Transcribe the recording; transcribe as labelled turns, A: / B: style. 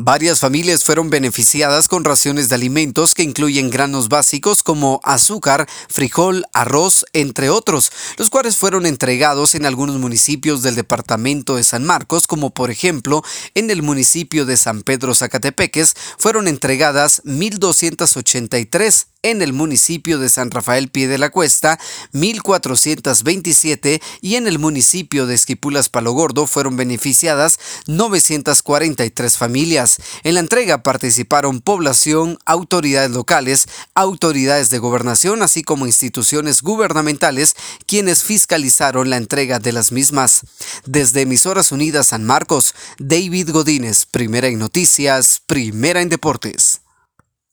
A: Varias familias fueron beneficiadas con raciones de alimentos que incluyen granos básicos como azúcar, frijol, arroz, entre otros, los cuales fueron entregados en algunos municipios del departamento de San Marcos, como por ejemplo en el municipio de San Pedro Zacatepeques, fueron entregadas 1.283 en el municipio de San Rafael Pie de la Cuesta 1427 y en el municipio de Esquipulas Palo Gordo fueron beneficiadas 943 familias. En la entrega participaron población, autoridades locales, autoridades de gobernación, así como instituciones gubernamentales, quienes fiscalizaron la entrega de las mismas. Desde Emisoras Unidas San Marcos, David Godínez, primera en noticias, primera en deportes.